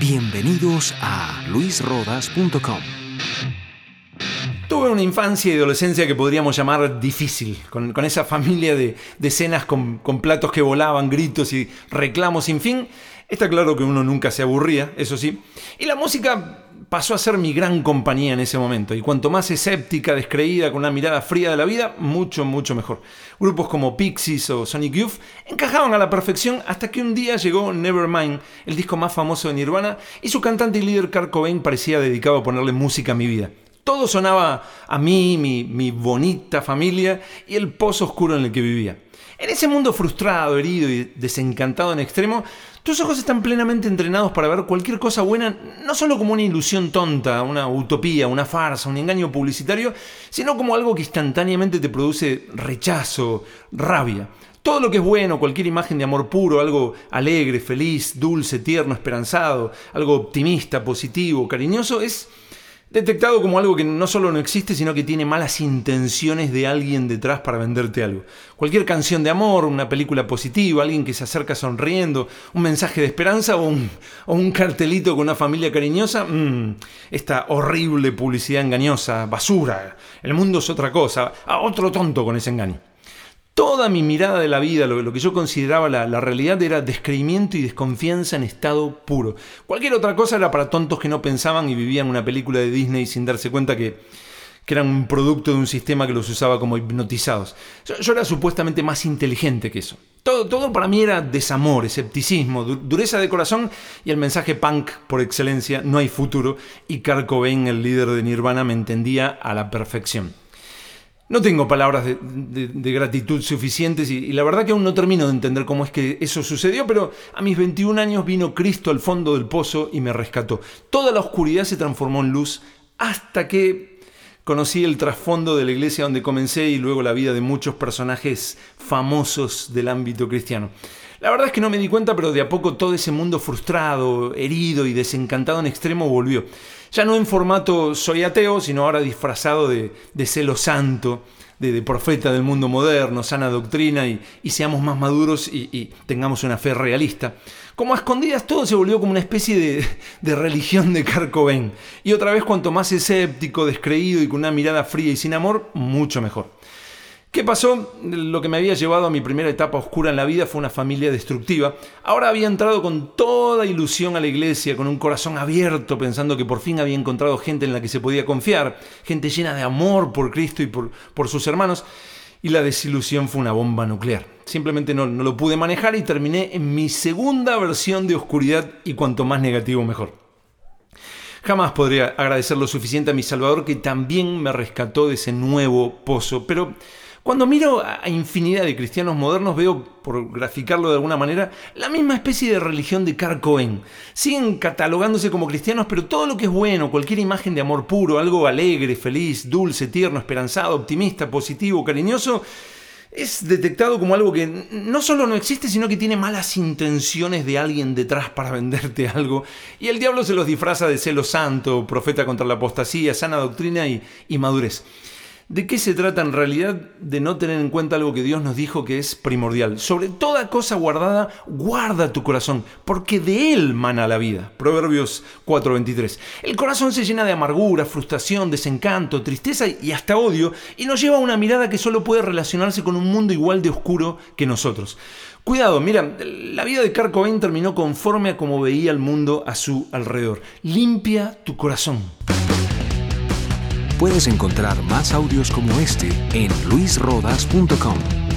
Bienvenidos a luisrodas.com. Tuve una infancia y adolescencia que podríamos llamar difícil, con, esa familia de, escenas con, con platos que volaban, gritos y reclamos sin fin. Está claro que uno nunca se aburría, eso sí. Y la música pasó a ser mi gran compañía en ese momento. Y cuanto más escéptica, descreída, con una mirada fría de la vida, mucho, mucho mejor. Grupos como Pixies o Sonic Youth encajaban a la perfección hasta que un día llegó Nevermind, el disco más famoso de Nirvana, y su cantante y líder Kurt Cobain parecía dedicado a ponerle música a mi vida. Todo sonaba a mí, mi, bonita familia y el pozo oscuro en el que vivía. En ese mundo frustrado, herido y desencantado en extremo, tus ojos están plenamente entrenados para ver cualquier cosa buena no solo como una ilusión tonta, una utopía, una farsa, un engaño publicitario, sino como algo que instantáneamente te produce rechazo, rabia. Todo lo que es bueno, cualquier imagen de amor puro, algo alegre, feliz, dulce, tierno, esperanzado, algo optimista, positivo, cariñoso, es detectado como algo que no solo no existe, sino que tiene malas intenciones de alguien detrás para venderte algo. Cualquier canción de amor, una película positiva, alguien que se acerca sonriendo, un mensaje de esperanza o un, cartelito con una familia cariñosa, mm, esta horrible publicidad engañosa, basura. El mundo es otra cosa, a otro tonto con ese engaño. Toda mi mirada de la vida, lo, que yo consideraba la, realidad, era descreimiento y desconfianza en estado puro. Cualquier otra cosa era para tontos que no pensaban y vivían una película de Disney sin darse cuenta que, eran un producto de un sistema que los usaba como hipnotizados. Yo, era supuestamente más inteligente que eso. Todo, todo, para mí era desamor, escepticismo, dureza de corazón y el mensaje punk por excelencia, no hay futuro, y Kurt Cobain, el líder de Nirvana, me entendía a la perfección. No tengo palabras de, gratitud suficientes y, la verdad que aún no termino de entender cómo es que eso sucedió, pero a mis 21 años vino Cristo al fondo del pozo y me rescató. Toda la oscuridad se transformó en luz hasta que conocí el trasfondo de la iglesia donde comencé y luego la vida de muchos personajes famosos del ámbito cristiano. La verdad es que no me di cuenta, pero de a poco todo ese mundo frustrado, herido y desencantado en extremo volvió. Ya no en formato soy ateo, sino ahora disfrazado de, celo santo, de, profeta del mundo moderno, sana doctrina y, seamos más maduros y, tengamos una fe realista. Como a escondidas todo se volvió como una especie de, de religión de Carcoven. Y otra vez cuanto más escéptico, descreído y con una mirada fría y sin amor, mucho mejor. ¿Qué pasó? Lo que me había llevado a mi primera etapa oscura en la vida fue una familia destructiva. Ahora había entrado con toda ilusión a la iglesia, con un corazón abierto, pensando que por fin había encontrado gente en la que se podía confiar, gente llena de amor por Cristo y por, sus hermanos. Y la desilusión fue una bomba nuclear. Simplemente no lo pude manejar y terminé en mi segunda versión de oscuridad y cuanto más negativo mejor. Jamás podría agradecer lo suficiente a mi Salvador que también me rescató de ese nuevo pozo, pero cuando miro a infinidad de cristianos modernos veo, por graficarlo de alguna manera, la misma especie de religión de Karl Cohen. Siguen catalogándose como cristianos, pero todo lo que es bueno, cualquier imagen de amor puro, algo alegre, feliz, dulce, tierno, esperanzado, optimista, positivo, cariñoso, es detectado como algo que no solo no existe, sino que tiene malas intenciones de alguien detrás para venderte algo. Y el diablo se los disfraza de celo santo, profeta contra la apostasía, sana doctrina y, y madurez. ¿De qué se trata en realidad de no tener en cuenta algo que Dios nos dijo que es primordial? Sobre toda cosa guardada, guarda tu corazón, porque de él mana la vida. Proverbios 4:23. El corazón se llena de amargura, frustración, desencanto, tristeza y hasta odio, y nos lleva a una mirada que solo puede relacionarse con un mundo igual de oscuro que nosotros. Cuidado, mira, la vida de Kurt terminó conforme a como veía el mundo a su alrededor. Limpia tu corazón. Puedes encontrar más audios como este en luisrodas.com.